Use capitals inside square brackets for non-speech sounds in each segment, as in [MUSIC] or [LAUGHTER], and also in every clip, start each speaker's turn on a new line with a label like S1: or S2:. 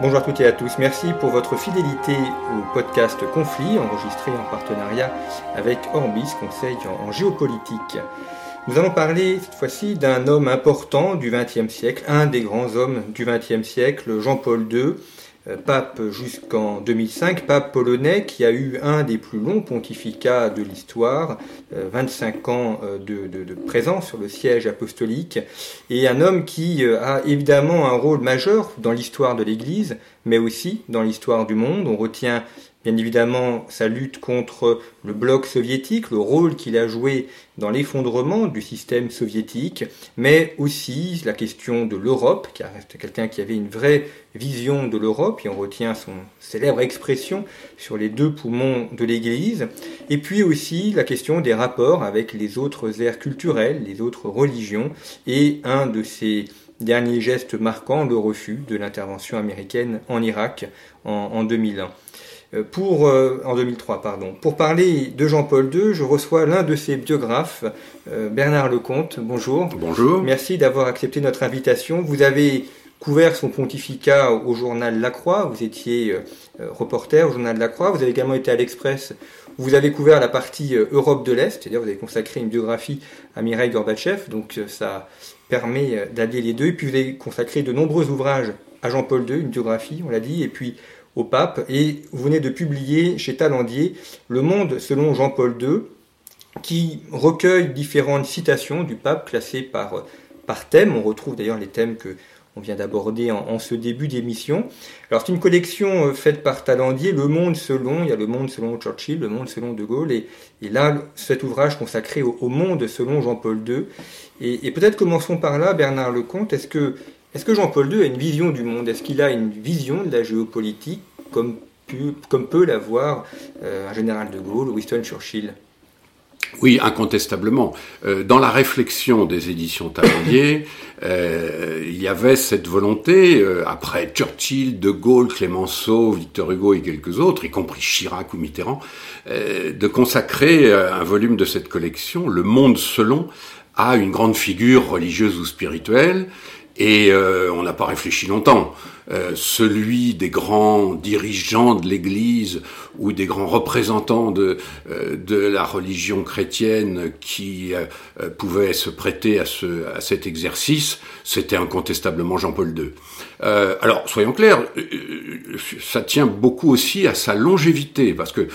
S1: Bonjour à toutes et à tous, merci pour votre fidélité au podcast Conflit, enregistré en partenariat avec Orbis, conseil en, géopolitique. Nous allons parler cette fois-ci d'un homme important du XXe siècle, un des grands hommes du XXe siècle, Jean-Paul II, pape jusqu'en 2005, pape polonais qui a eu un des plus longs pontificats de l'histoire, 25 euh, ans euh, de, de, de, présence sur le siège apostolique, et un homme qui a évidemment un rôle majeur dans l'histoire de l'Église, mais aussi dans l'histoire du monde. On retient bien évidemment sa lutte contre le bloc soviétique, le rôle qu'il a joué dans l'effondrement du système soviétique, mais aussi la question de l'Europe, qui reste quelqu'un qui avait une vraie vision de l'Europe, et on retient son célèbre expression sur les deux poumons de l'Église, et puis aussi la question des rapports avec les autres aires culturelles, les autres religions, et un de ces derniers gestes marquants, le refus de l'intervention américaine en Irak en, en 2001. Pour, euh, en 2003, pardon. Pour parler de Jean-Paul II, je reçois l'un de ses biographes, euh, Bernard Lecomte. Bonjour.
S2: Bonjour.
S1: Merci d'avoir accepté notre invitation. Vous avez couvert son pontificat au journal La Croix. Vous étiez euh, reporter au journal La Croix. Vous avez également été à l'Express. Vous avez couvert la partie Europe de l'Est. C'est-à-dire vous avez consacré une biographie à Mireille Gorbatchev. Donc ça permet d'allier les deux. Et puis vous avez consacré de nombreux ouvrages à Jean-Paul II, une biographie, on l'a dit. Et puis au pape et vous venez de publier chez Talandier Le Monde selon Jean-Paul II qui recueille différentes citations du pape classées par, par thème. On retrouve d'ailleurs les thèmes que on vient d'aborder en, ce début d'émission. Alors c'est une collection euh, faite par Talandier, Le Monde selon, il y a Le Monde selon Churchill, Le Monde selon De Gaulle, et, et là cet ouvrage consacré au, Monde selon Jean-Paul II. Et, peut-être commençons par là, Bernard Lecomte, est-ce que est-ce que Jean-Paul II a une vision du monde? Est-ce qu'il a une vision de la géopolitique? Comme, peut l'avoir euh, un général de Gaulle Winston Churchill
S2: oui, incontestablement. Euh, dans la réflexion des éditions Talandier, euh, il y avait cette volonté, après Churchill, De Gaulle, Clémenceau, Victor Hugo et quelques autres, y compris Chirac ou Mitterrand, de consacrer un volume de cette collection, Le Monde selon, à une grande figure religieuse ou spirituelle, et euh, on n'a pas réfléchi longtemps. Euh, celui des grands dirigeants de l'Église ou des grands représentants de, euh, de la religion chrétienne qui euh, pouvaient se prêter à, ce, à cet exercice, c'était incontestablement Jean-Paul II. Alors, soyons clairs, ça tient beaucoup aussi à sa longévité, parce que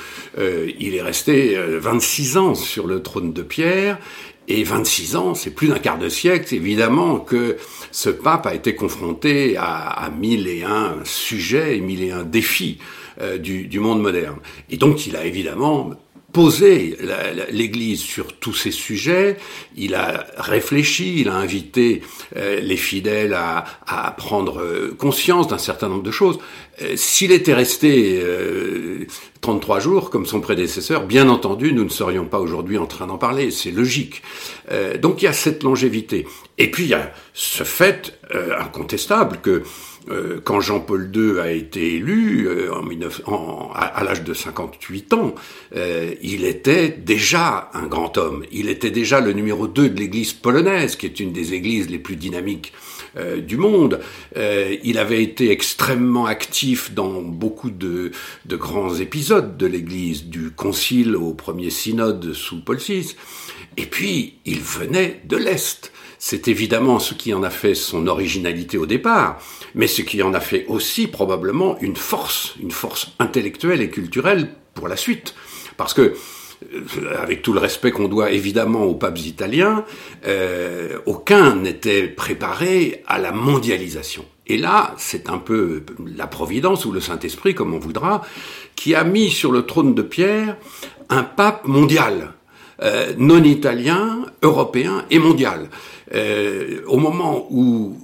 S2: il est resté 26 ans sur le trône de Pierre, et 26 ans, c'est plus d'un quart de siècle, évidemment, que ce pape a été confronté à, à mille et un sujets et mille et un défis euh, du, du monde moderne. Et donc, il a évidemment posé l'Église sur tous ces sujets, il a réfléchi, il a invité euh, les fidèles à, à prendre euh, conscience d'un certain nombre de choses. Euh, S'il était resté 33 euh, jours comme son prédécesseur, bien entendu, nous ne serions pas aujourd'hui en train d'en parler, c'est logique. Donc il y a cette longévité. Et puis il y a ce fait incontestable que euh, quand Jean-Paul II a été élu euh, en 19, en, à, l'âge de 58 ans, euh, il était déjà un grand homme. Il était déjà le numéro 2 de l'Église polonaise, qui est une des églises les plus dynamiques du monde. il avait été extrêmement actif dans beaucoup de, de grands épisodes de l'Église, du Concile au premier synode sous Paul VI. Et puis, il venait de l'Est. C'est évidemment ce qui en a fait son originalité au départ, mais ce qui en a fait aussi probablement une force, une force intellectuelle et culturelle pour la suite. Parce que euh, avec tout le respect qu'on doit évidemment aux papes italiens, euh, aucun n'était préparé à la mondialisation. Et là, c'est un peu la Providence ou le Saint-Esprit, comme on voudra, qui a mis sur le trône de Pierre un pape mondial, euh, non italien, européen et mondial. Euh, au moment où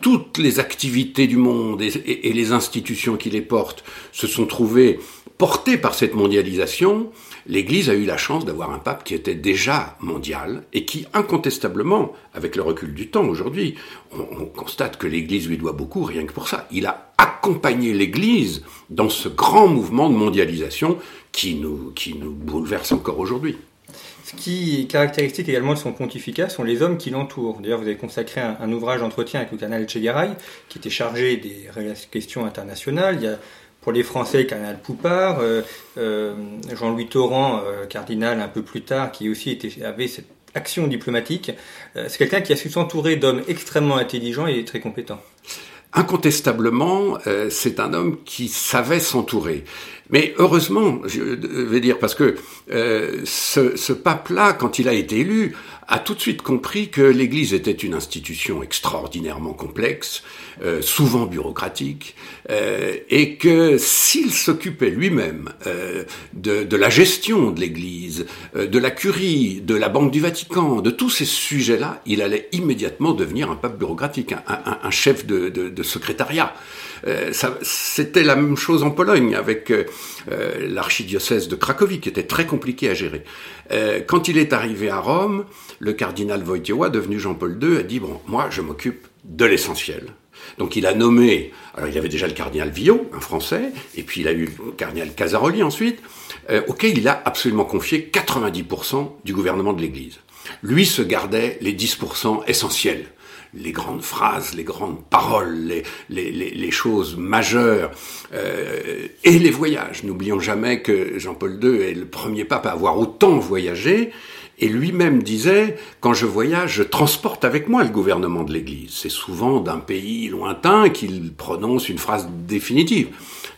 S2: toutes les activités du monde et, les institutions qui les portent se sont trouvées portées par cette mondialisation, l'Église a eu la chance d'avoir un pape qui était déjà mondial et qui, incontestablement, avec le recul du temps aujourd'hui, on, constate que l'Église lui doit beaucoup rien que pour ça. Il a accompagné l'Église dans ce grand mouvement de mondialisation qui nous, qui nous bouleverse encore aujourd'hui.
S1: Ce qui est caractéristique également de son pontificat sont les hommes qui l'entourent. D'ailleurs, vous avez consacré un, ouvrage d'entretien avec le cardinal Chegaray, qui était chargé des questions internationales. Il y a pour les Français, cardinal Poupard, euh, euh, Jean-Louis Torrent, euh, cardinal un peu plus tard, qui aussi avait cette action diplomatique. c'est quelqu'un qui a su s'entourer d'hommes extrêmement intelligents et très compétents.
S2: Incontestablement, c'est un homme qui savait s'entourer. Mais heureusement, je vais dire, parce que ce, ce pape-là, quand il a été élu, a tout de suite compris que l'Église était une institution extraordinairement complexe, euh, souvent bureaucratique, euh, et que s'il s'occupait lui-même euh, de, la gestion de l'Église, euh, de la curie, de la Banque du Vatican, de tous ces sujets-là, il allait immédiatement devenir un pape bureaucratique, un, chef de secrétariat. Euh, c'était la même chose en Pologne avec euh, l'archidiocèse de Cracovie, qui était très compliqué à gérer. quand il est arrivé à Rome, le cardinal Wojtyła, devenu Jean-Paul II, a dit, bon, moi, je m'occupe de l'essentiel. Donc il a nommé, alors il y avait déjà le cardinal Villot, un Français, et puis il a eu le cardinal Casaroli ensuite, euh, auquel il a absolument confié 90% du gouvernement de l'Église. Lui se gardait les 10% essentiels, les grandes phrases, les grandes paroles, les, les, les, choses majeures, euh, et les voyages. N'oublions jamais que Jean-Paul II est le premier pape à avoir autant voyagé, et lui-même disait, quand je voyage, je transporte avec moi le gouvernement de l'Église. C'est souvent d'un pays lointain qu'il prononce une phrase définitive.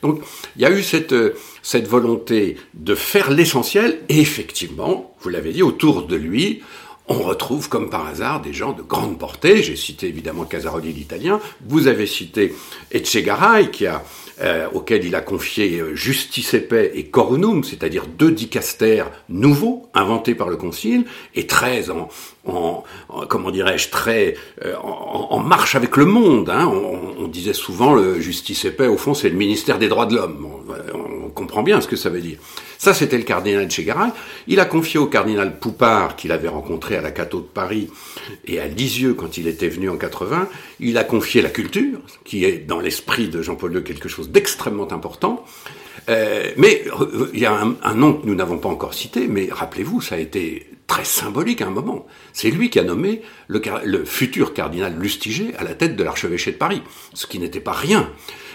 S2: Donc il y a eu cette, cette volonté de faire l'essentiel, et effectivement, vous l'avez dit, autour de lui, on retrouve comme par hasard des gens de grande portée. J'ai cité évidemment Casaroli l'italien, vous avez cité Etchegaray qui a euh, auquel il a confié euh, Justice et Paix et Coronum, c'est-à-dire deux dicastères nouveaux inventés par le Concile et très en, en, comment dirais-je très euh, en, marche avec le monde. Hein. On, on, disait souvent le Justice et Paix au fond c'est le ministère des droits de l'homme. On, on, comprend bien ce que ça veut dire. Ça c'était le cardinal Chegaray. Il a confié au cardinal Poupard qu'il avait rencontré à la Cateau de Paris et à Lisieux quand il était venu en 80. Il a confié la culture qui est dans l'esprit de Jean-Paul II quelque chose d'extrêmement important. Euh, mais euh, il y a un, un nom que nous n'avons pas encore cité, mais rappelez-vous, ça a été très symbolique à un moment. C'est lui qui a nommé le, le, futur cardinal Lustiger à la tête de l'archevêché de Paris, ce qui n'était pas rien.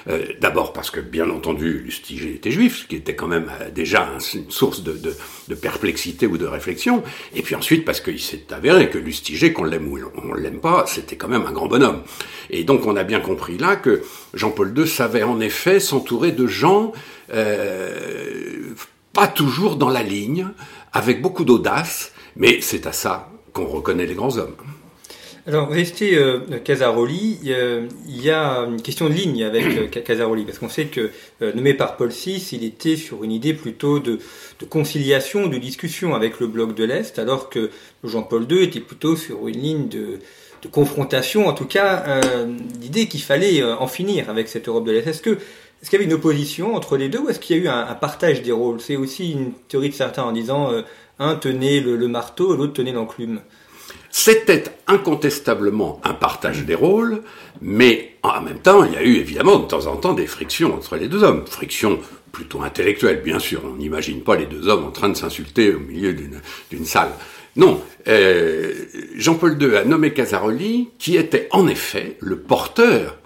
S2: Euh, D'abord parce que, bien entendu, Lustiger était juif, ce qui était quand même euh, déjà une source de, perplexité ou de réflexion, et puis ensuite parce qu'il s'est avéré que Lustiger, qu'on l'aime ou on l'aime pas, c'était quand même un grand bonhomme. Et donc on a bien compris là que Jean-Paul II savait en effet s'entourer de gens euh, pas toujours dans la ligne, avec beaucoup d'audace, mais c'est à ça qu'on reconnaît les grands hommes.
S1: Alors, restez euh, Casaroli, euh, il y a une question de ligne avec euh, Casaroli, parce qu'on sait que, nommé par Paul VI, il était sur une idée plutôt de, conciliation, de discussion avec le bloc de l'Est, alors que Jean-Paul II était plutôt sur une ligne de, confrontation, en tout cas, l'idée qu'il fallait en finir avec cette Europe de l'Est. Est-ce que est-ce qu'il y avait une opposition entre les deux ou est-ce qu'il y a eu un, un partage des rôles? C'est aussi une théorie de certains en disant un tenait le, le marteau, l'autre tenait l'enclume.
S2: C'était incontestablement un partage des rôles, mais en même temps, il y a eu évidemment de temps en temps des frictions entre les deux hommes. Frictions plutôt intellectuelles, bien sûr. On n'imagine pas les deux hommes en train de s'insulter au milieu d'une salle. Non, euh, Jean-Paul II a nommé Casaroli, qui était en effet le porteur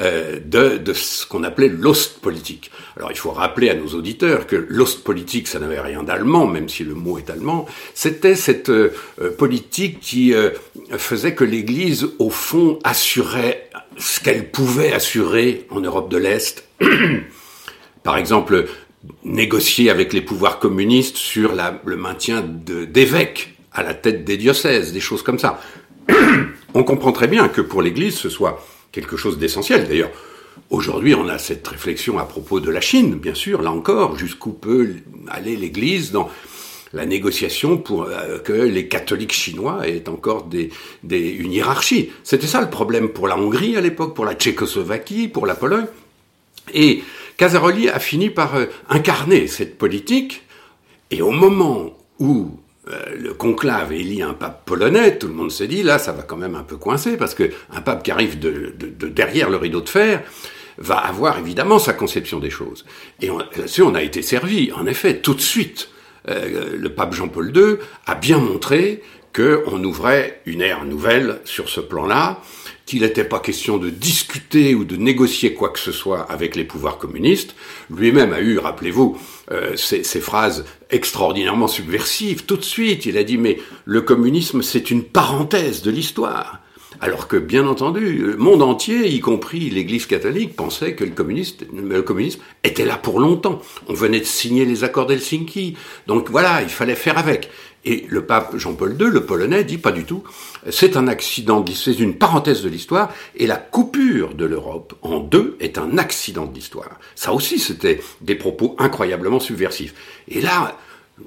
S2: euh, de, ce qu'on appelait l'Ostpolitik. Alors il faut rappeler à nos auditeurs que l'Ostpolitik, ça n'avait rien d'allemand, même si le mot est allemand, c'était cette euh, politique qui euh, faisait que l'Église, au fond, assurait ce qu'elle pouvait assurer en Europe de l'Est. [COUGHS] Par exemple, négocier avec les pouvoirs communistes sur le maintien d'évêques à la tête des diocèses, des choses comme ça. [COUGHS] On comprend très bien que pour l'Église, ce soit quelque chose d'essentiel. D'ailleurs, aujourd'hui, on a cette réflexion à propos de la Chine, bien sûr, là encore, jusqu'où peut aller l'Église dans la négociation pour euh, que les catholiques chinois aient encore des, des, une hiérarchie. C'était ça le problème pour la Hongrie à l'époque, pour la Tchécoslovaquie, pour la Pologne. Et Casaroli a fini par euh, incarner cette politique, et au moment où euh, le conclave élit un pape polonais, tout le monde s'est dit, là, ça va quand même un peu coincer, parce que un pape qui arrive de, de, derrière le rideau de fer va avoir évidemment sa conception des choses. Et là-dessus, on a été servi. En effet, tout de suite, euh, le pape Jean-Paul II a bien montré qu'on ouvrait une ère nouvelle sur ce plan-là, qu'il n'était pas question de discuter ou de négocier quoi que ce soit avec les pouvoirs communistes. Lui-même a eu, rappelez-vous, euh, ces, phrases extraordinairement subversives. Tout de suite, il a dit, mais le communisme, c'est une parenthèse de l'histoire. Alors que, bien entendu, le monde entier, y compris l'Église catholique, pensait que le, le communisme était là pour longtemps. On venait de signer les accords d'Helsinki. Donc voilà, il fallait faire avec. Et le pape Jean-Paul II, le polonais, dit pas du tout. C'est un accident, c'est une parenthèse de l'histoire, et la coupure de l'Europe en deux est un accident de l'histoire. Ça aussi, c'était des propos incroyablement subversifs. Et là,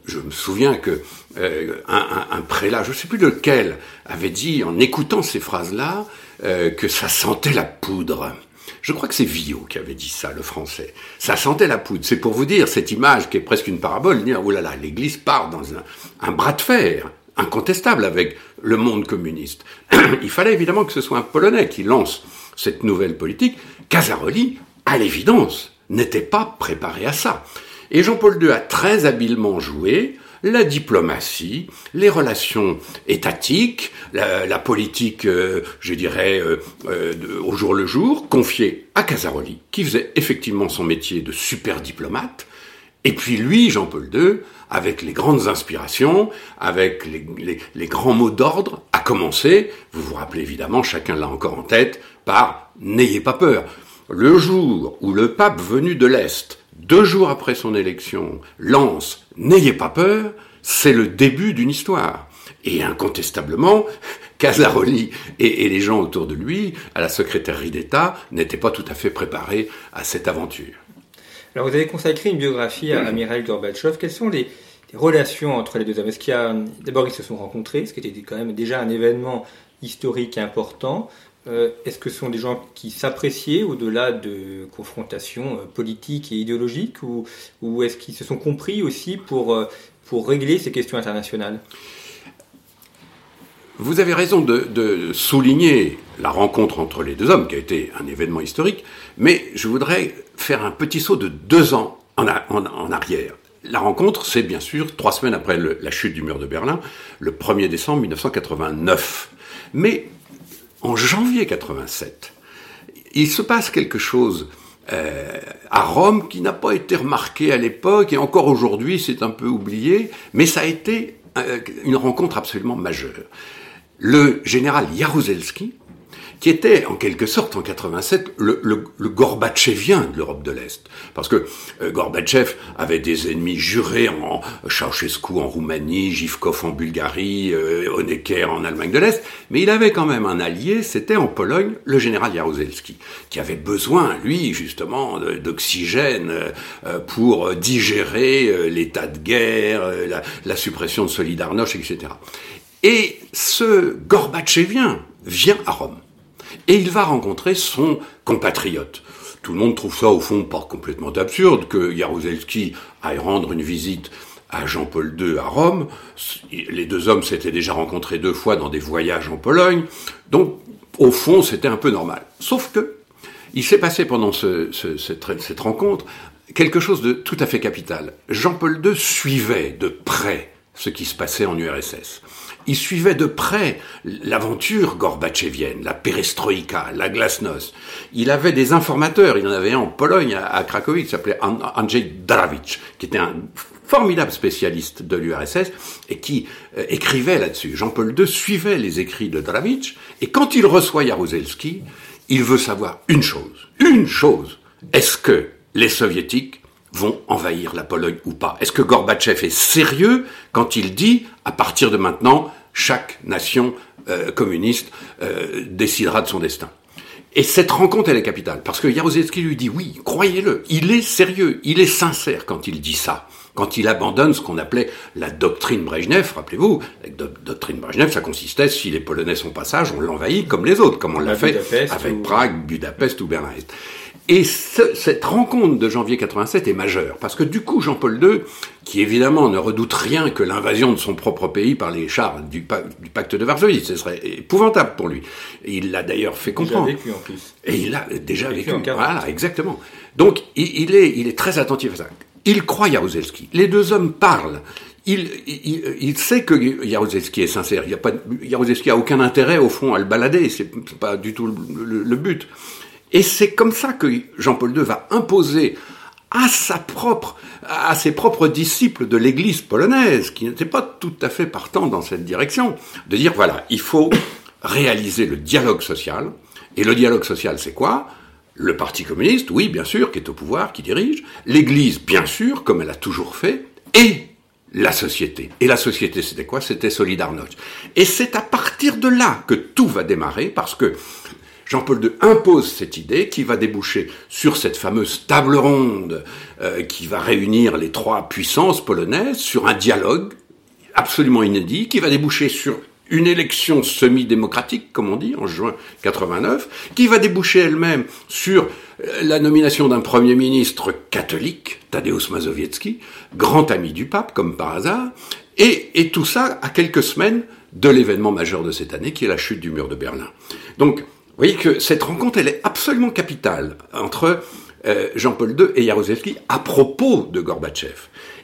S2: je me souviens que euh, un, prélat, je ne sais plus lequel, avait dit en écoutant ces phrases-là euh, que ça sentait la poudre. Je crois que c'est Villot qui avait dit ça, le français. Ça sentait la poudre. C'est pour vous dire cette image qui est presque une parabole, dire oh là là, l'Église part dans un, un bras de fer incontestable avec le monde communiste. [CLEARS THROAT] Il fallait évidemment que ce soit un Polonais qui lance cette nouvelle politique. Casaroli, à l'évidence, n'était pas préparé à ça. Et Jean-Paul II a très habilement joué la diplomatie, les relations étatiques, la, politique, euh, je dirais, euh, euh, au jour le jour, confiée à Casaroli, qui faisait effectivement son métier de super diplomate, et puis lui, Jean-Paul II, avec les grandes inspirations, avec les, les grands mots d'ordre, a commencé, vous vous rappelez évidemment, chacun l'a encore en tête, par N'ayez pas peur. Le jour où le pape venu de l'Est deux jours après son élection, lance N'ayez pas peur, c'est le début d'une histoire. Et incontestablement, [LAUGHS] Casaroli et, les gens autour de lui, à la secrétairerie d'État, n'étaient pas tout à fait préparés à cette aventure.
S1: Alors vous avez consacré une biographie à Amiral Gorbatchev. Quelles sont les, relations entre les deux hommes? D'abord ils se sont rencontrés, ce qui était quand même déjà un événement historique important. Euh, est-ce que ce sont des gens qui s'appréciaient au-delà de confrontations euh, politiques et idéologiques ou, ou est-ce qu'ils se sont compris aussi pour, euh, pour régler ces questions internationales?
S2: Vous avez raison de, souligner la rencontre entre les deux hommes, qui a été un événement historique, mais je voudrais faire un petit saut de deux ans en, en, arrière. La rencontre, c'est bien sûr trois semaines après la chute du mur de Berlin, le 1er décembre 1989. Mais en janvier 87, il se passe quelque chose euh, à Rome qui n'a pas été remarqué à l'époque et encore aujourd'hui c'est un peu oublié, mais ça a été euh, une rencontre absolument majeure. Le général Jaruzelski, qui était en quelque sorte en 87 le, le, le Gorbatchevien de l'Europe de l'Est. Parce que euh, Gorbatchev avait des ennemis jurés en Ceausescu en Roumanie, Givkov en Bulgarie, euh, Honecker en Allemagne de l'Est, mais il avait quand même un allié, c'était en Pologne le général Jaruzelski, qui avait besoin, lui, justement, d'oxygène euh, pour digérer euh, l'état de guerre, la, la suppression de Solidarność, etc. Et ce Gorbatchevien vient à Rome et il va rencontrer son compatriote. Tout le monde trouve ça au fond pas complètement absurde que Jaruzelski aille rendre une visite à Jean-Paul II à Rome. Les deux hommes s'étaient déjà rencontrés deux fois dans des voyages en Pologne. Donc, au fond, c'était un peu normal. Sauf que, il s'est passé pendant ce, cette, cette rencontre quelque chose de tout à fait capital. Jean-Paul II suivait de près ce qui se passait en URSS il suivait de près l'aventure gorbatchevienne, la perestroïka, la glasnost. Il avait des informateurs, il en avait un en Pologne, à, Cracovie, qui s'appelait Andrzej Drawicz, qui était un formidable spécialiste de l'URSS et qui euh, écrivait là-dessus. Jean-Paul II suivait les écrits de Drawicz et quand il reçoit Jaruzelski, il veut savoir une chose, une chose. Est-ce que les soviétiques vont envahir la Pologne ou pas? Est-ce que Gorbatchev est sérieux quand il dit, à partir de maintenant, chaque nation euh, communiste euh, décidera de son destin et cette rencontre, elle est capitale, parce que Jaruzelski lui dit, oui, croyez-le, il est sérieux, il est sincère quand il dit ça. quand il abandonne ce qu'on appelait la doctrine Brejnev, rappelez-vous, la doctrine Brejnev, ça consistait, si les Polonais sont passage, on l'envahit comme les autres, comme on l'a fait avec Prague, Budapest ou Berlin-Est. Et cette rencontre de janvier 87 est majeure, parce que du coup, Jean-Paul II, qui évidemment ne redoute rien que l'invasion de son propre pays par les chars du, pacte de Varsovie, ce serait épouvantable pour lui. il l'a d'ailleurs fait comprendre.
S1: Déjà vécu en plus.
S2: Et il l'a déjà vécu. voilà, exactement. Donc, il, est, il est très attentif à ça. Il croit Jaruzelski. Les deux hommes parlent. Il, il, sait que Jaruzelski est sincère. Il y a pas, Jaruzelski a aucun intérêt, au fond, à le balader. C'est pas du tout le but. Et c'est comme ça que Jean-Paul II va imposer à sa propre, à ses propres disciples de l'Église polonaise, qui n'étaient pas tout à fait partants dans cette direction, de dire voilà, il faut réaliser le dialogue social. Et le dialogue social, c'est quoi? Le Parti communiste, oui, bien sûr, qui est au pouvoir, qui dirige. L'Église, bien sûr, comme elle a toujours fait. Et la société. Et la société, c'était quoi? C'était Solidarność. Et c'est à partir de là que tout va démarrer, parce que Jean-Paul II impose cette idée qui va déboucher sur cette fameuse table ronde euh, qui va réunir les trois puissances polonaises sur un dialogue absolument inédit qui va déboucher sur une élection semi-démocratique, comme on dit, en juin 89, qui va déboucher elle-même sur euh, la nomination d'un premier ministre catholique, Tadeusz Mazowiecki, grand ami du pape, comme par hasard, et, et tout ça à quelques semaines de l'événement majeur de cette année, qui est la chute du mur de Berlin. Donc, vous voyez que cette rencontre, elle est absolument capitale entre euh, Jean-Paul II et Jaruzelski à propos de Gorbatchev.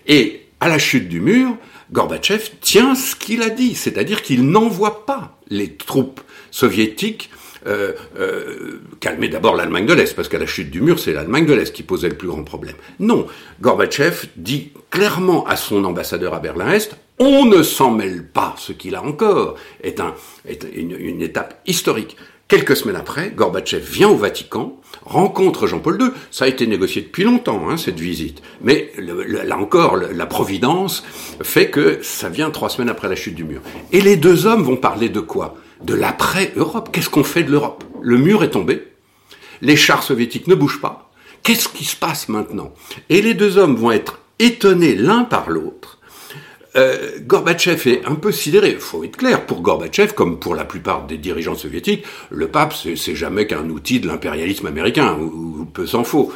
S2: Et à la chute du mur, Gorbatchev tient ce qu'il a dit, c'est-à-dire qu'il n'envoie pas les troupes soviétiques euh, euh, calmer d'abord l'Allemagne de l'Est, parce qu'à la chute du mur, c'est l'Allemagne de l'Est qui posait le plus grand problème. Non, Gorbatchev dit clairement à son ambassadeur à Berlin-Est, on ne s'en mêle pas, ce qu'il a encore est, un, est une étape historique. Quelques semaines après, Gorbatchev vient au Vatican, rencontre Jean-Paul II. Ça a été négocié depuis longtemps, hein, cette visite. Mais là encore, la providence fait que ça vient trois semaines après la chute du mur. Et les deux hommes vont parler de quoi? De l'après-Europe. Qu'est-ce qu'on fait de l'Europe? Le mur est tombé. Les chars soviétiques ne bougent pas. Qu'est-ce qui se passe maintenant? Et les deux hommes vont être étonnés l'un par l'autre euh, Gorbatchev est un peu sidéré. Il faut être clair, pour Gorbatchev, comme pour la plupart des dirigeants soviétiques, le pape, c'est jamais qu'un outil de l'impérialisme américain, ou, peu s'en faut.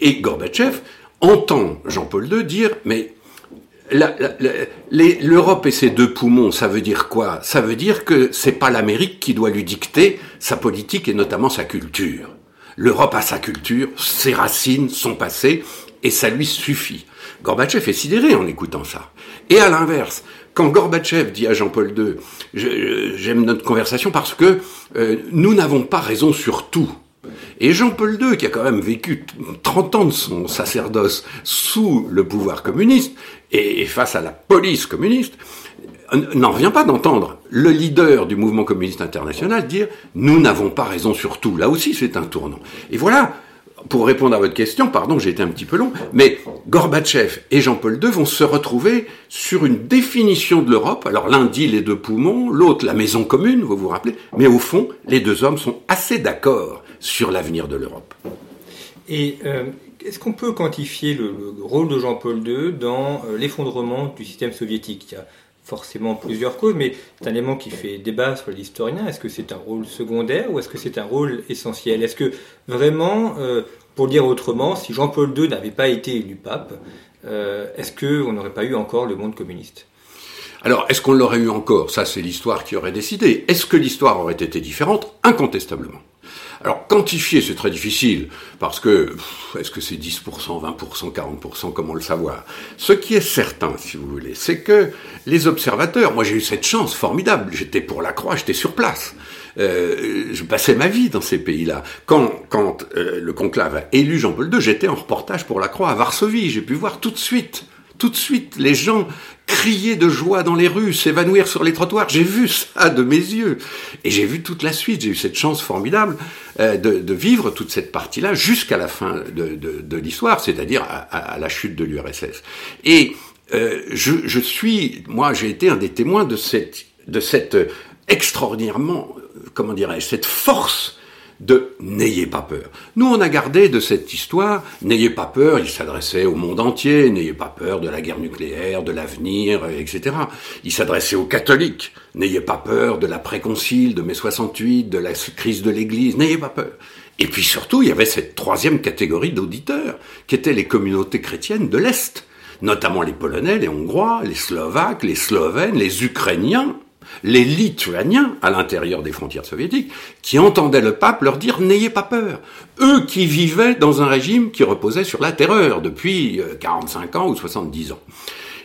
S2: Et Gorbatchev entend Jean-Paul II dire, mais l'Europe et ses deux poumons, ça veut dire quoi? Ça veut dire que c'est pas l'Amérique qui doit lui dicter sa politique et notamment sa culture. L'Europe a sa culture, ses racines, son passé, et ça lui suffit. Gorbatchev est sidéré en écoutant ça. Et à l'inverse, quand Gorbatchev dit à Jean-Paul II, j'aime notre conversation parce que euh, nous n'avons pas raison sur tout. Et Jean-Paul II, qui a quand même vécu 30 ans de son sacerdoce sous le pouvoir communiste et face à la police communiste, n'en revient pas d'entendre le leader du mouvement communiste international dire nous n'avons pas raison sur tout. Là aussi, c'est un tournant. Et voilà, pour répondre à votre question, pardon, j'ai été un petit peu long, mais Gorbatchev et Jean-Paul II vont se retrouver sur une définition de l'Europe. Alors l'un dit les deux poumons, l'autre la maison commune, vous vous rappelez, mais au fond, les deux hommes sont assez d'accord sur l'avenir de l'Europe.
S1: Et euh, est-ce qu'on peut quantifier le, rôle de Jean-Paul II dans euh, l'effondrement du système soviétique? Forcément plusieurs causes, mais c'est un élément qui fait débat sur les historiens. Est-ce que c'est un rôle secondaire ou est-ce que c'est un rôle essentiel? Est-ce que vraiment, euh, pour dire autrement, si Jean-Paul II n'avait pas été élu pape, euh, est-ce qu'on n'aurait pas eu encore le monde communiste?
S2: Alors, est-ce qu'on l'aurait eu encore? Ça, c'est l'histoire qui aurait décidé. Est-ce que l'histoire aurait été différente? Incontestablement. Alors quantifier, c'est très difficile, parce que est-ce que c'est 10%, 20%, 40%, comment le savoir? Ce qui est certain, si vous voulez, c'est que les observateurs, moi j'ai eu cette chance formidable, j'étais pour la Croix, j'étais sur place. Euh, je passais ma vie dans ces pays-là. Quand, quand euh, le conclave a élu Jean-Paul II, j'étais en reportage pour la Croix à Varsovie. J'ai pu voir tout de suite tout de suite, les gens criaient de joie dans les rues, s'évanouir sur les trottoirs. J'ai vu ça de mes yeux. Et j'ai vu toute la suite. J'ai eu cette chance formidable euh, de, vivre toute cette partie-là jusqu'à la fin de, l'histoire, c'est-à-dire à, la chute de l'URSS. Et euh, je, suis, moi, j'ai été un des témoins de cette, de cette extraordinairement, comment dirais-je, cette force de N'ayez pas peur. Nous, on a gardé de cette histoire, N'ayez pas peur, il s'adressait au monde entier, N'ayez pas peur de la guerre nucléaire, de l'avenir, etc. Il s'adressait aux catholiques, N'ayez pas peur de l'après-concile, de mai 68, de la crise de l'Église, N'ayez pas peur. Et puis surtout, il y avait cette troisième catégorie d'auditeurs, qui étaient les communautés chrétiennes de l'Est, notamment les Polonais, les Hongrois, les Slovaques, les Slovènes, les Ukrainiens, les Lituaniens à l'intérieur des frontières soviétiques, qui entendaient le pape leur dire n'ayez pas peur. Eux qui vivaient dans un régime qui reposait sur la terreur depuis 45 euh, ans ou 70 ans.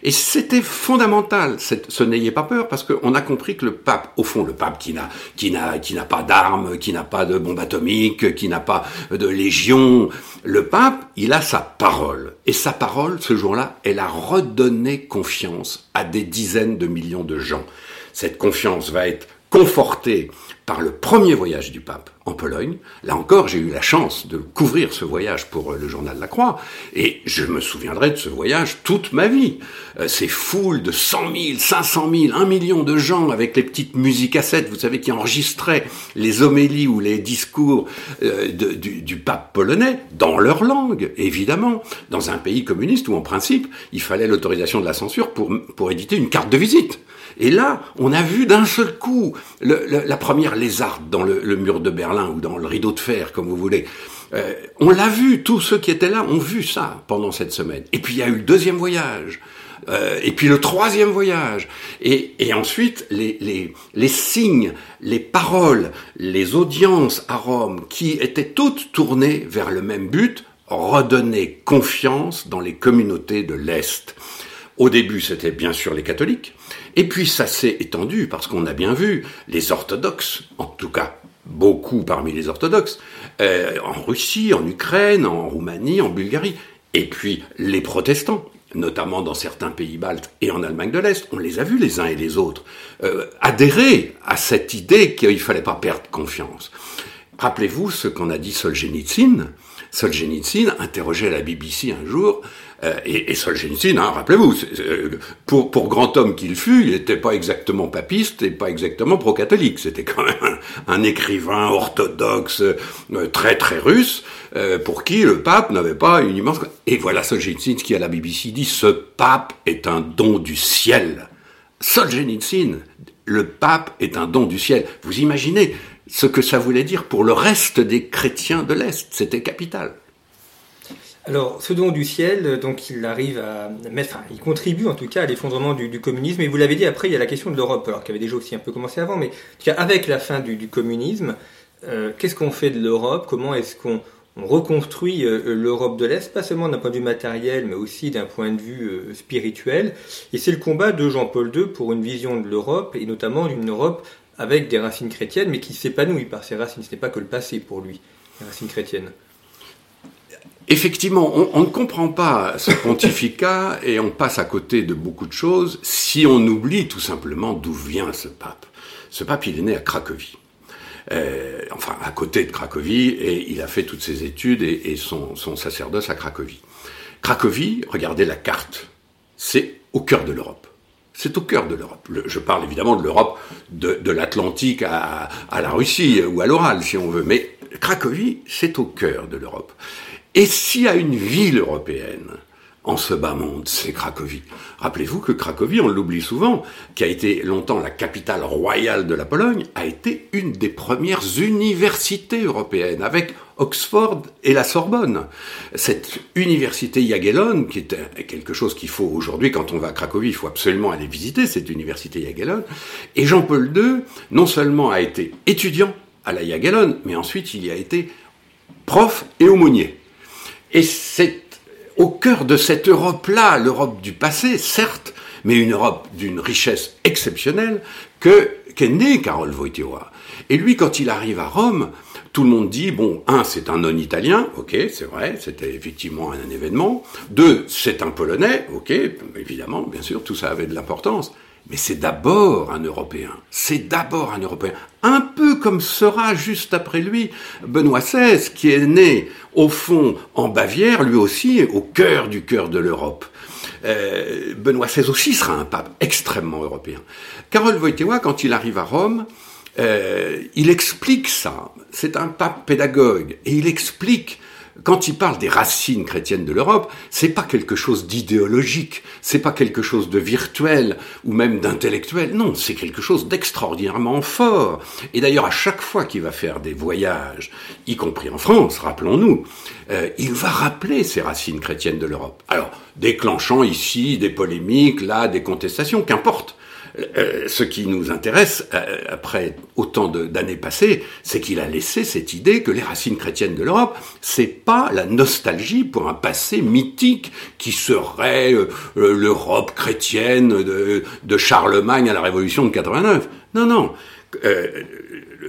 S2: Et c'était fondamental, ce n'ayez pas peur, parce qu'on a compris que le pape, au fond, le pape qui n'a, qui n'a, qui n'a pas d'armes, qui n'a pas de bombes atomiques, qui n'a pas de légion, le pape, il a sa parole. Et sa parole, ce jour-là, elle a redonné confiance à des dizaines de millions de gens. Cette confiance va être confortée par le premier voyage du pape en Pologne. Là encore, j'ai eu la chance de couvrir ce voyage pour euh, le journal La Croix, et je me souviendrai de ce voyage toute ma vie. Euh, ces foules de 100 000, 500 000, 1 million de gens avec les petites musicassettes, vous savez, qui enregistraient les homélies ou les discours euh, du, du pape polonais dans leur langue, évidemment, dans un pays communiste où, en principe, il fallait l'autorisation de la censure pour, pour éditer une carte de visite. Et là, on a vu d'un seul coup la première lézarde dans le, mur de Berlin ou dans le rideau de fer, comme vous voulez. Euh, on l'a vu, tous ceux qui étaient là ont vu ça pendant cette semaine. Et puis il y a eu le deuxième voyage. Euh, et puis le troisième voyage, et, ensuite les, les, les, signes, les paroles, les audiences à Rome, qui étaient toutes tournées vers le même but, redonner confiance dans les communautés de l'Est. Au début, c'était bien sûr les catholiques, et puis ça s'est étendu parce qu'on a bien vu les orthodoxes, en tout cas beaucoup parmi les orthodoxes, euh, en Russie, en Ukraine, en Roumanie, en Bulgarie, et puis les protestants, notamment dans certains pays baltes et en Allemagne de l'Est, on les a vus les uns et les autres, euh, adhérer à cette idée qu'il ne fallait pas perdre confiance. Rappelez-vous ce qu'on a dit Solzhenitsyn. Solzhenitsyn interrogeait la BBC un jour euh, et, et hein, rappelez-vous, pour, pour grand homme qu'il fut, il n'était pas exactement papiste et pas exactement pro-catholique. C'était quand même un, écrivain orthodoxe euh, très très russe, euh, pour qui le pape n'avait pas une immense... Et voilà Solzhenitsyn qui à la BBC dit « Ce pape est un don du ciel ». Solzhenitsyn, le pape est un don du ciel. Vous imaginez ce que ça voulait dire pour le reste des chrétiens de l'Est. C'était capital.
S1: Alors, ce don du ciel, donc il arrive à il contribue en tout cas à l'effondrement du, communisme. Et vous l'avez dit, après, il y a la question de l'Europe, alors qui avait déjà aussi un peu commencé avant, mais avec la fin du, communisme, euh, qu'est-ce qu'on fait de l'Europe? Comment est-ce qu'on reconstruit euh, l'Europe de l'Est, pas seulement d'un point de vue matériel, mais aussi d'un point de vue euh, spirituel Et c'est le combat de Jean-Paul II pour une vision de l'Europe, et notamment d'une Europe avec des racines chrétiennes, mais qui s'épanouit par ces racines. Ce n'est pas que le passé pour lui, les racines chrétiennes.
S2: Effectivement, on, ne comprend pas ce pontificat [LAUGHS] et on passe à côté de beaucoup de choses si on oublie tout simplement d'où vient ce pape. Ce pape, il est né à Cracovie. Euh, enfin, à côté de Cracovie, et il a fait toutes ses études et, son, sacerdoce à Cracovie. Cracovie, regardez la carte, c'est au cœur de l'Europe. C'est au cœur de l'Europe. Je parle évidemment de l'Europe de, l'Atlantique à, la Russie ou à l'Oral, si on veut. Mais Cracovie, c'est au cœur de l'Europe. Et s'il y a une ville européenne en ce bas monde, c'est Cracovie. Rappelez-vous que Cracovie, on l'oublie souvent, qui a été longtemps la capitale royale de la Pologne, a été une des premières universités européennes, avec Oxford et la Sorbonne. Cette université Jagellonne, qui est quelque chose qu'il faut aujourd'hui, quand on va à Cracovie, il faut absolument aller visiter cette université Jagellonne. Et Jean-Paul II, non seulement a été étudiant à la Jagellonne, mais ensuite il y a été prof et aumônier. Et c'est au cœur de cette Europe-là, l'Europe du passé, certes, mais une Europe d'une richesse exceptionnelle, que qu'est né Karol Wojtyła. Et lui, quand il arrive à Rome, tout le monde dit, bon, un, c'est un non-italien, ok, c'est vrai, c'était effectivement un, événement. Deux, c'est un polonais, ok, évidemment, bien sûr, tout ça avait de l'importance. Mais c'est d'abord un Européen. C'est d'abord un Européen. Un peu comme sera juste après lui Benoît XVI, qui est né au fond en Bavière, lui aussi au cœur du cœur de l'Europe. Euh, Benoît XVI aussi sera un pape extrêmement européen. Karol Wojtyła, quand il arrive à Rome, euh, il explique ça. C'est un pape pédagogue et il explique quand il parle des racines chrétiennes de l'Europe, c'est pas quelque chose d'idéologique, c'est pas quelque chose de virtuel ou même d'intellectuel. Non, c'est quelque chose d'extraordinairement fort. Et d'ailleurs, à chaque fois qu'il va faire des voyages, y compris en France, rappelons-nous, euh, il va rappeler ces racines chrétiennes de l'Europe. Alors, déclenchant ici des polémiques, là, des contestations, qu'importe. Euh, ce qui nous intéresse, euh, après autant d'années passées, c'est qu'il a laissé cette idée que les racines chrétiennes de l'Europe, c'est pas la nostalgie pour un passé mythique qui serait euh, l'Europe chrétienne de, de, Charlemagne à la Révolution de 89. Non, non.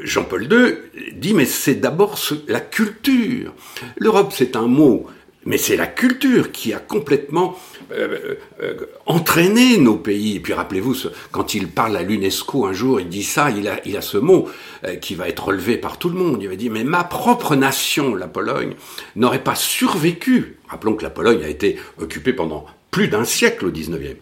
S2: Jean-Paul II dit mais c'est d'abord la culture. L'Europe c'est un mot, mais c'est la culture qui a complètement euh, euh, entraîner nos pays. Et puis rappelez-vous, quand il parle à l'UNESCO un jour, il dit ça, il a, il a ce mot euh, qui va être relevé par tout le monde. Il va dire, mais ma propre nation, la Pologne, n'aurait pas survécu. Rappelons que la Pologne a été occupée pendant plus d'un siècle au 19e.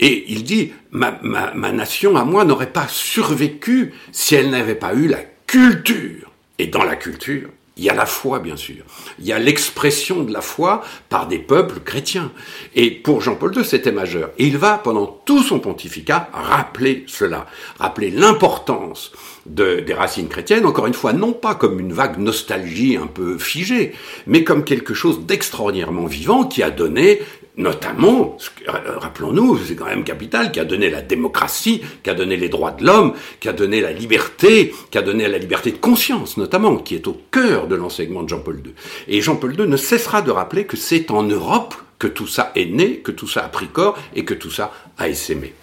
S2: Et il dit, ma, ma, ma nation à moi n'aurait pas survécu si elle n'avait pas eu la culture. Et dans la culture, il y a la foi, bien sûr. Il y a l'expression de la foi par des peuples chrétiens. Et pour Jean-Paul II, c'était majeur. Il va, pendant tout son pontificat, rappeler cela, rappeler l'importance de, des racines chrétiennes, encore une fois, non pas comme une vague nostalgie un peu figée, mais comme quelque chose d'extraordinairement vivant qui a donné notamment, rappelons-nous, c'est quand même capital, qui a donné la démocratie, qui a donné les droits de l'homme, qui a donné la liberté, qui a donné la liberté de conscience, notamment, qui est au cœur de l'enseignement de Jean-Paul II. Et Jean-Paul II ne cessera de rappeler que c'est en Europe que tout ça est né, que tout ça a pris corps et que tout ça a essaimé.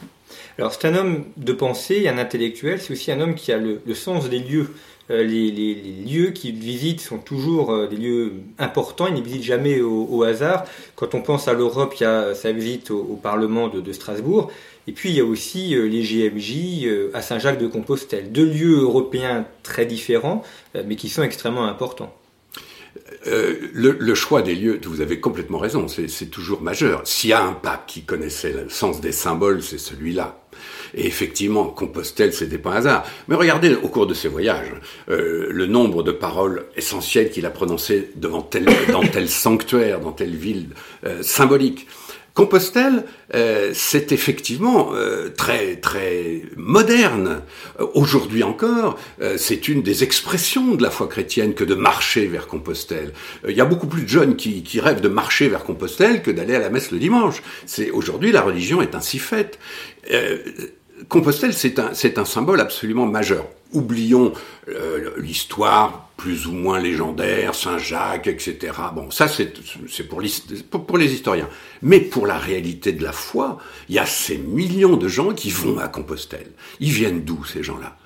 S1: Alors c'est un homme de pensée, un intellectuel, c'est aussi un homme qui a le, sens des lieux. Euh, les, lieux qu'il visite sont toujours euh, des lieux importants, il ne visite jamais au, hasard. Quand on pense à l'Europe, il y a sa visite au, Parlement de, Strasbourg, et puis il y a aussi euh, les GMJ à Saint-Jacques-de-Compostelle. Deux lieux européens très différents, mais qui sont extrêmement importants.
S2: Le, choix des lieux, vous avez complètement raison, c'est toujours majeur. S'il y a un pape qui connaissait le sens des symboles, c'est celui-là. Et effectivement, Compostelle, c'était pas un hasard. Mais regardez au cours de ses voyages, euh, le nombre de paroles essentielles qu'il a prononcées devant tel, dans tel sanctuaire, dans telle ville euh, symbolique. Compostelle, euh, c'est effectivement euh, très très moderne. Aujourd'hui encore, euh, c'est une des expressions de la foi chrétienne que de marcher vers Compostelle. Il y a beaucoup plus de jeunes qui, qui rêvent de marcher vers Compostelle que d'aller à la messe le dimanche. C'est aujourd'hui la religion est ainsi faite. Compostelle, c'est un, un symbole absolument majeur. Oublions euh, l'histoire plus ou moins légendaire, Saint-Jacques, etc. Bon, ça c'est, pour, pour, les historiens. Mais pour la réalité de la foi, il y a ces millions de gens qui vont à Compostelle. Ils viennent d'où ces gens-là?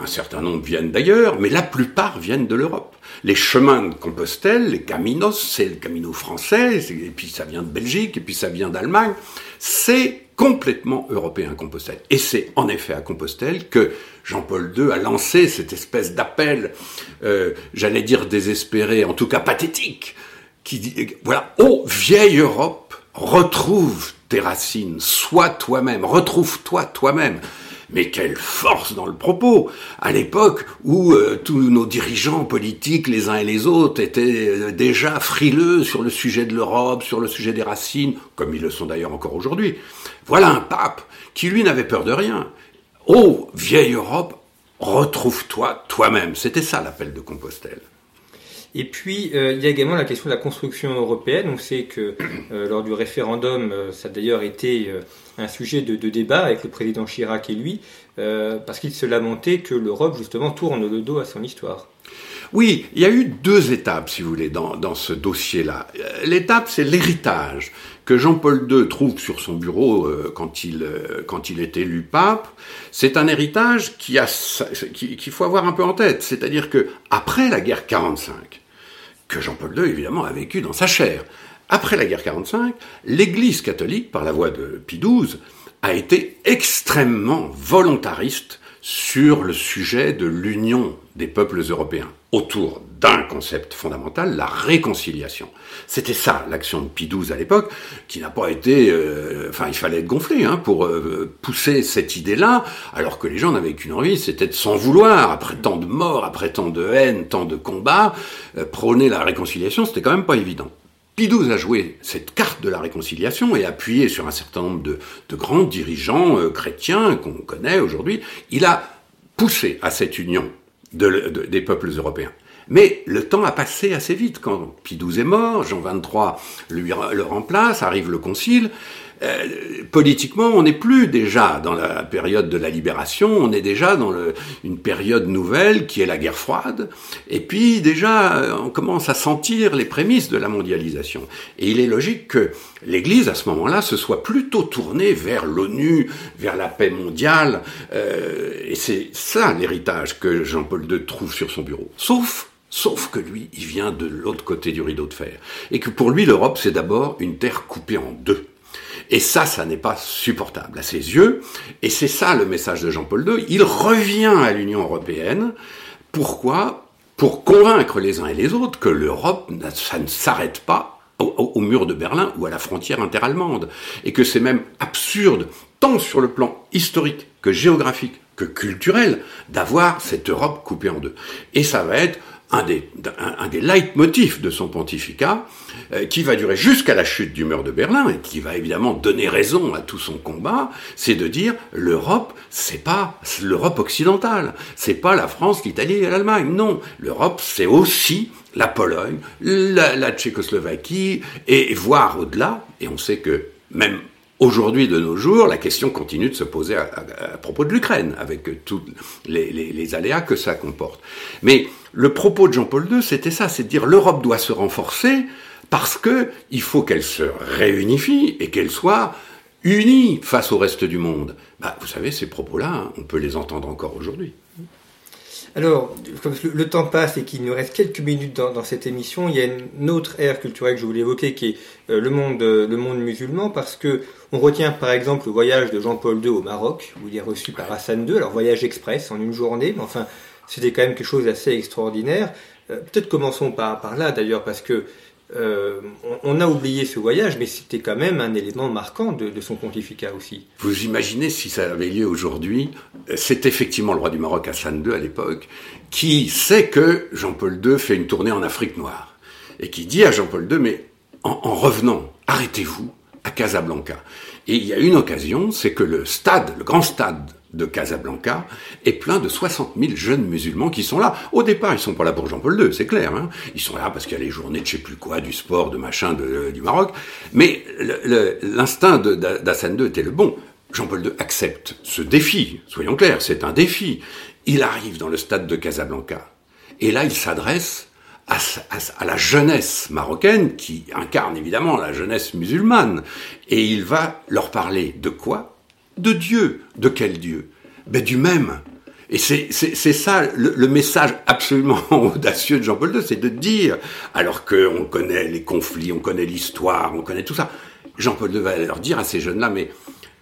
S2: Un certain nombre viennent d'ailleurs, mais la plupart viennent de l'Europe. Les chemins de Compostelle, les caminos, c'est le camino français, et puis ça vient de Belgique, et puis ça vient d'Allemagne. C'est complètement européen Compostelle. Et c'est en effet à Compostelle que Jean-Paul II a lancé cette espèce d'appel, euh, j'allais dire désespéré, en tout cas pathétique, qui dit, voilà, ô vieille Europe, retrouve tes racines, sois toi-même, retrouve-toi toi-même. Mais quelle force dans le propos À l'époque où euh, tous nos dirigeants politiques, les uns et les autres, étaient euh, déjà frileux sur le sujet de l'Europe, sur le sujet des racines, comme ils le sont d'ailleurs encore aujourd'hui. Voilà un pape qui, lui, n'avait peur de rien. Oh, vieille Europe, retrouve-toi toi-même. C'était ça l'appel de Compostelle.
S1: Et puis, euh, il y a également la question de la construction européenne. On sait que lors du référendum, ça a d'ailleurs été un sujet de, débat avec le président Chirac et lui, euh, parce qu'il se lamentait que l'Europe, justement, tourne le dos à son histoire.
S2: Oui, il y a eu deux étapes, si vous voulez, dans, ce dossier-là. Euh, l'étape, c'est l'héritage que Jean-Paul II trouve sur son bureau euh, quand, il, quand il est élu pape. C'est un héritage qu'il qui, faut avoir un peu en tête. C'est-à-dire que après la guerre 45, que Jean-Paul II, évidemment, a vécu dans sa chair, après la guerre 45, l'Église catholique, par la voix de Pie XII, a été extrêmement volontariste sur le sujet de l'union des peuples européens. autour d'un concept fondamental, la réconciliation. C'était ça l'action de Pie XII à l'époque, qui n'a pas été, euh, enfin il fallait être gonflé hein, pour euh, pousser cette idée-là, alors que les gens n'avaient qu'une envie, c'était de s'en vouloir après tant de morts, après tant de haine, tant de combats, euh, prôner la réconciliation, c'était quand même pas évident. Pie XII a joué cette carte de la réconciliation et appuyé sur un certain nombre de, de grands dirigeants chrétiens qu'on connaît aujourd'hui. Il a poussé à cette union des peuples européens. Mais le temps a passé assez vite. Quand Pie XII est mort, Jean XXIII lui, le remplace, arrive le concile. Euh, politiquement, on n'est plus déjà dans la période de la libération, on est déjà dans le, une période nouvelle qui est la guerre froide. Et puis déjà, euh, on commence à sentir les prémices de la mondialisation. Et il est logique que l'Église, à ce moment-là, se soit plutôt tournée vers l'ONU, vers la paix mondiale. Euh, et c'est ça l'héritage que Jean-Paul II trouve sur son bureau. Sauf Sauf que lui, il vient de l'autre côté du rideau de fer. Et que pour lui, l'Europe, c'est d'abord une terre coupée en deux. Et ça, ça n'est pas supportable à ses yeux. Et c'est ça le message de Jean-Paul II. Il revient à l'Union européenne. Pourquoi? Pour convaincre les uns et les autres que l'Europe, ça ne s'arrête pas au, mur de Berlin ou à la frontière interallemande. Et que c'est même absurde, tant sur le plan historique que géographique que culturel, d'avoir cette Europe coupée en deux. Et ça va être un des, un, des leitmotifs de son pontificat, euh, qui va durer jusqu'à la chute du mur de Berlin, et qui va évidemment donner raison à tout son combat, c'est de dire l'Europe, c'est pas l'Europe occidentale, c'est pas la France, l'Italie et l'Allemagne, non, l'Europe c'est aussi la Pologne, la, la Tchécoslovaquie, et voire au-delà, et on sait que même Aujourd'hui, de nos jours, la question continue de se poser à, propos de l'Ukraine, avec tous les, les, aléas que ça comporte. Mais le propos de Jean-Paul II, c'était ça, c'est de dire l'Europe doit se renforcer parce que il faut qu'elle se réunifie et qu'elle soit unie face au reste du monde. Bah, vous savez, ces propos-là, hein, on peut les entendre encore aujourd'hui.
S1: Alors, comme le temps passe et qu'il nous reste quelques minutes dans, cette émission, il y a une autre ère culturelle que je voulais évoquer qui est euh, le monde, euh, le monde musulman, parce que on retient par exemple le voyage de Jean-Paul II au Maroc, où il est reçu par Hassan II, alors voyage express en une journée, mais enfin c'était quand même quelque chose d'assez extraordinaire. Euh, peut-être commençons par, là d'ailleurs, parce que euh, on, a oublié ce voyage, mais c'était quand même un élément marquant de, son pontificat aussi.
S2: Vous imaginez si ça avait lieu aujourd'hui C'est effectivement le roi du Maroc, Hassan II à l'époque, qui sait que Jean-Paul II fait une tournée en Afrique noire. Et qui dit à Jean-Paul II, mais en revenant, arrêtez-vous à Casablanca. Et il y a une occasion, c'est que le stade, le grand stade de Casablanca est plein de 60 000 jeunes musulmans qui sont là. Au départ, ils sont pas là pour Jean-Paul II, c'est clair. Hein. Ils sont là parce qu'il y a les journées de je sais plus quoi, du sport, de machin, de, du Maroc. Mais l'instinct d'Hassan II était le bon. Jean-Paul II accepte ce défi. Soyons clairs, c'est un défi. Il arrive dans le stade de Casablanca. Et là, il s'adresse à, la jeunesse marocaine qui incarne évidemment la jeunesse musulmane. Et il va leur parler de quoi? De Dieu. De quel Dieu? Ben, Du même. Et c'est ça le, message absolument [LAUGHS] audacieux de Jean-Paul II, c'est de dire, alors qu'on connaît les conflits, on connaît l'histoire, on connaît tout ça, Jean-Paul II va leur dire à ces jeunes-là, mais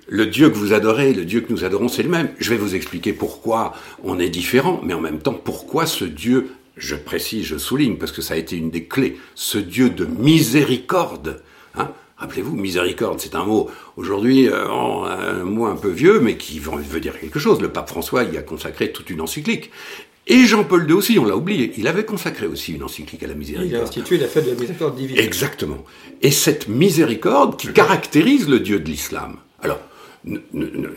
S2: le Dieu que vous adorez, le Dieu que nous adorons, c'est le même. Je vais vous expliquer pourquoi on est différent, mais en même temps, pourquoi ce Dieu, je précise, je souligne, parce que ça a été une des clés, ce Dieu de miséricorde, hein, Rappelez-vous, miséricorde, c'est un mot aujourd'hui euh, un mot un peu vieux, mais qui veut dire quelque chose. Le pape François y a consacré toute une encyclique. Et Jean-Paul II aussi, on l'a oublié, il avait consacré aussi une encyclique à la miséricorde.
S1: Il a institué la fête de la miséricorde divine.
S2: Exactement. Et cette miséricorde qui caractérise le Dieu de l'islam. Alors,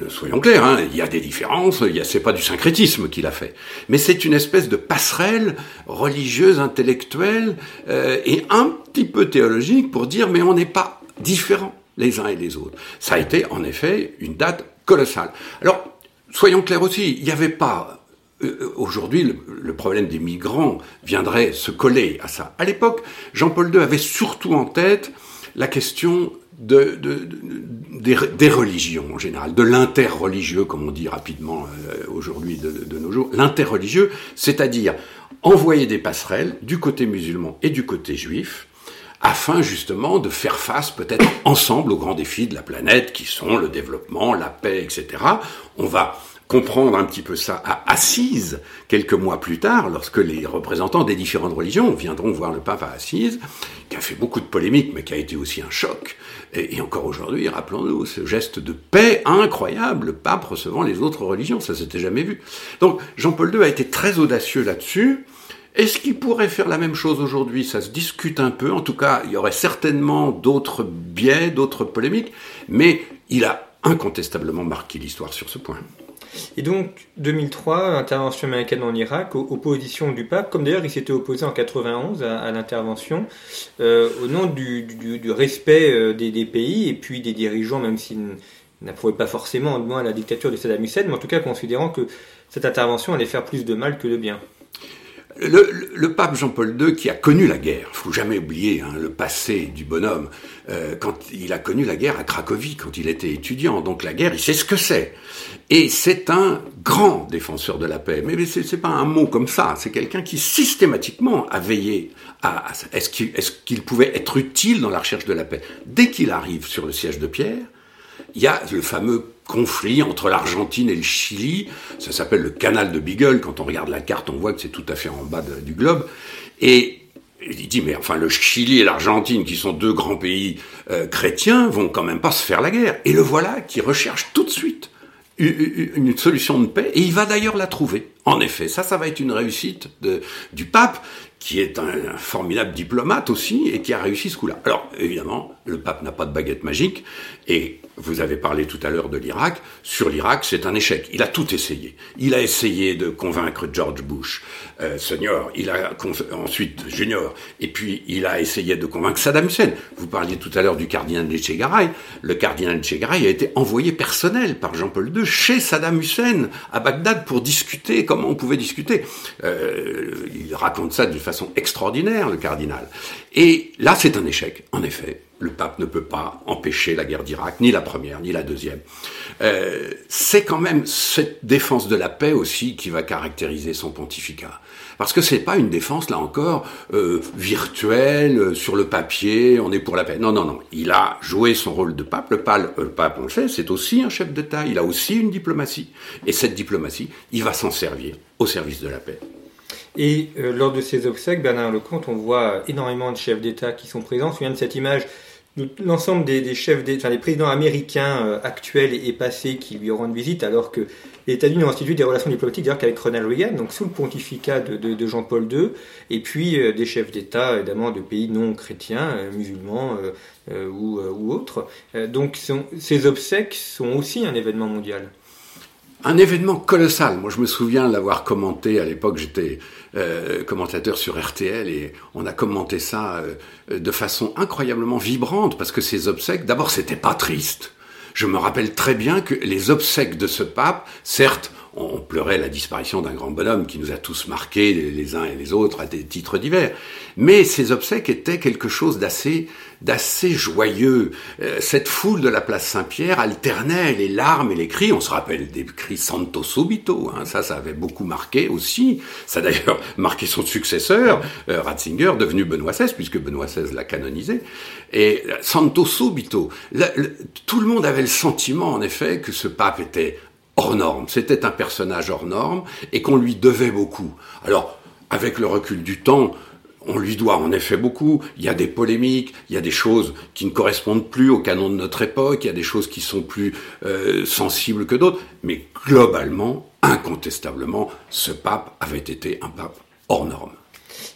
S2: soyons clairs, hein, il y a des différences, il c'est pas du syncrétisme qu'il a fait, mais c'est une espèce de passerelle religieuse, intellectuelle euh, et un petit peu théologique pour dire mais on n'est pas différents les uns et les autres. Ça a été en effet une date colossale. Alors, soyons clairs aussi, il n'y avait pas... Euh, aujourd'hui, le, problème des migrants viendrait se coller à ça. À l'époque, Jean-Paul II avait surtout en tête la question de, des, religions en général, de l'interreligieux, comme on dit rapidement euh, aujourd'hui de, nos jours, l'interreligieux, c'est-à-dire envoyer des passerelles du côté musulman et du côté juif, afin justement de faire face peut-être ensemble aux grands défis de la planète qui sont le développement, la paix, etc. On va comprendre un petit peu ça à Assise, quelques mois plus tard, lorsque les représentants des différentes religions viendront voir le pape à Assise, qui a fait beaucoup de polémiques, mais qui a été aussi un choc. Et, encore aujourd'hui, rappelons-nous, ce geste de paix incroyable, le pape recevant les autres religions, ça s'était jamais vu. Donc Jean-Paul II a été très audacieux là-dessus. Est-ce qu'il pourrait faire la même chose aujourd'hui? Ça se discute un peu. En tout cas, il y aurait certainement d'autres biais, d'autres polémiques, mais il a incontestablement marqué l'histoire sur ce point.
S1: Et donc, 2003, intervention américaine en Irak, opposition du pape, comme d'ailleurs il s'était opposé en 91 à, l'intervention, euh, au nom du, respect euh, des, pays et puis des dirigeants, même s'ils n'approuvaient pas forcément, moins la dictature de Saddam Hussein, mais en tout cas considérant que cette intervention allait faire plus de mal que de bien.
S2: Le, pape Jean-Paul II, qui a connu la guerre, faut jamais oublier hein, le passé du bonhomme, euh, quand il a connu la guerre à Cracovie, quand il était étudiant. Donc la guerre, il sait ce que c'est. Et c'est un grand défenseur de la paix. Mais c'est, c'est pas un mot comme ça. C'est quelqu'un qui systématiquement a veillé à, est-ce qu'il, est-ce qu'il pouvait être utile dans la recherche de la paix. Dès qu'il arrive sur le siège de Pierre, il y a le fameux conflit entre l'Argentine et le Chili. Ça s'appelle le canal de Beagle. Quand on regarde la carte, on voit que c'est tout à fait en bas du globe. Et il dit, mais enfin, le Chili et l'Argentine, qui sont deux grands pays euh, chrétiens, vont quand même pas se faire la guerre. Et le voilà qui recherche tout de suite une solution de paix, et il va d'ailleurs la trouver. En effet, ça, ça va être une réussite du pape, qui est un formidable diplomate aussi, et qui a réussi ce coup-là. Alors, évidemment, le pape n'a pas de baguette magique, et vous avez parlé tout à l'heure de l'Irak. Sur l'Irak, c'est un échec. Il a tout essayé. Il a essayé de convaincre George Bush euh, senior, il a ensuite junior, et puis il a essayé de convaincre Saddam Hussein. Vous parliez tout à l'heure du cardinal Echegaray. Le cardinal Echegaray a été envoyé personnel par Jean-Paul II chez Saddam Hussein à Bagdad pour discuter comment on pouvait discuter. Euh, il raconte ça d'une façon extraordinaire, le cardinal. Et là, c'est un échec, en effet le pape ne peut pas empêcher la guerre d'Irak, ni la première, ni la deuxième. Euh, c'est quand même cette défense de la paix aussi qui va caractériser son pontificat. Parce que c'est pas une défense, là encore, euh, virtuelle, euh, sur le papier, on est pour la paix. Non, non, non. Il a joué son rôle de pape. Le pape, le pape on le sait, c'est aussi un chef d'État. Il a aussi une diplomatie. Et cette diplomatie, il va s'en servir au service de la paix.
S1: Et lors de ces obsèques, Bernard Lecomte, on voit énormément de chefs d'État qui sont présents. Je me de cette image l'ensemble des, chefs, enfin, des présidents américains euh, actuels et, passés qui lui rendent visite, alors que les États-Unis ont institué des relations diplomatiques d'ailleurs qu'avec Ronald Reagan, donc sous le pontificat de, Jean-Paul II, et puis euh, des chefs d'État évidemment de pays non chrétiens, euh, musulmans ou, ou, autres. donc ces obsèques sont aussi un événement mondial
S2: un événement colossal. Moi, je me souviens l'avoir commenté à l'époque. J'étais euh, commentateur sur RTL et on a commenté ça euh, de façon incroyablement vibrante parce que ces obsèques, d'abord, c'était pas triste. Je me rappelle très bien que les obsèques de ce pape, certes, on pleurait la disparition d'un grand bonhomme qui nous a tous marqués les uns et les autres à des titres divers. Mais ces obsèques étaient quelque chose d'assez d'assez joyeux. Euh, cette foule de la place Saint-Pierre alternait les larmes et les cris. On se rappelle des cris Santo Subito. Hein, ça, ça avait beaucoup marqué aussi. Ça a d'ailleurs [LAUGHS] marqué son successeur, euh, Ratzinger, devenu Benoît XVI, puisque Benoît XVI l'a canonisé. Et euh, Santo Subito. tout le monde avait le sentiment, en effet, que ce pape était hors norme. C'était un personnage hors norme et qu'on lui devait beaucoup. Alors, avec le recul du temps, on lui doit en effet beaucoup. Il y a des polémiques, il y a des choses qui ne correspondent plus au canon de notre époque, il y a des choses qui sont plus euh, sensibles que d'autres. Mais globalement, incontestablement, ce pape avait été un pape hors norme.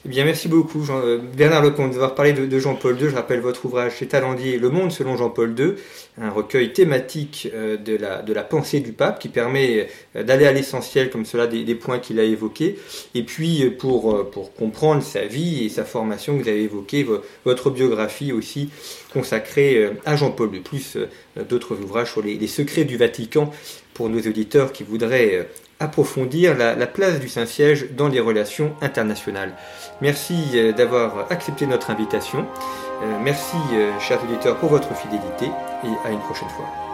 S1: Eh bien, merci beaucoup, Jean, euh, Bernard Lecomte, d'avoir parlé de, Jean-Paul II. Je rappelle votre ouvrage chez Talendier, Le Monde selon Jean-Paul II, un recueil thématique euh, de la, de la pensée du pape qui permet euh, d'aller à l'essentiel, comme cela, des, points qu'il a évoqués. Et puis, pour, pour comprendre sa vie et sa formation, vous avez évoqué votre biographie aussi consacrée à Jean-Paul II, plus d'autres ouvrages sur les, les secrets du Vatican pour nos auditeurs qui voudraient approfondir la, place du Saint-Siège dans les relations internationales. Merci euh, d'avoir accepté notre invitation. Euh, merci, euh, chers auditeurs, pour votre fidélité et à une prochaine fois.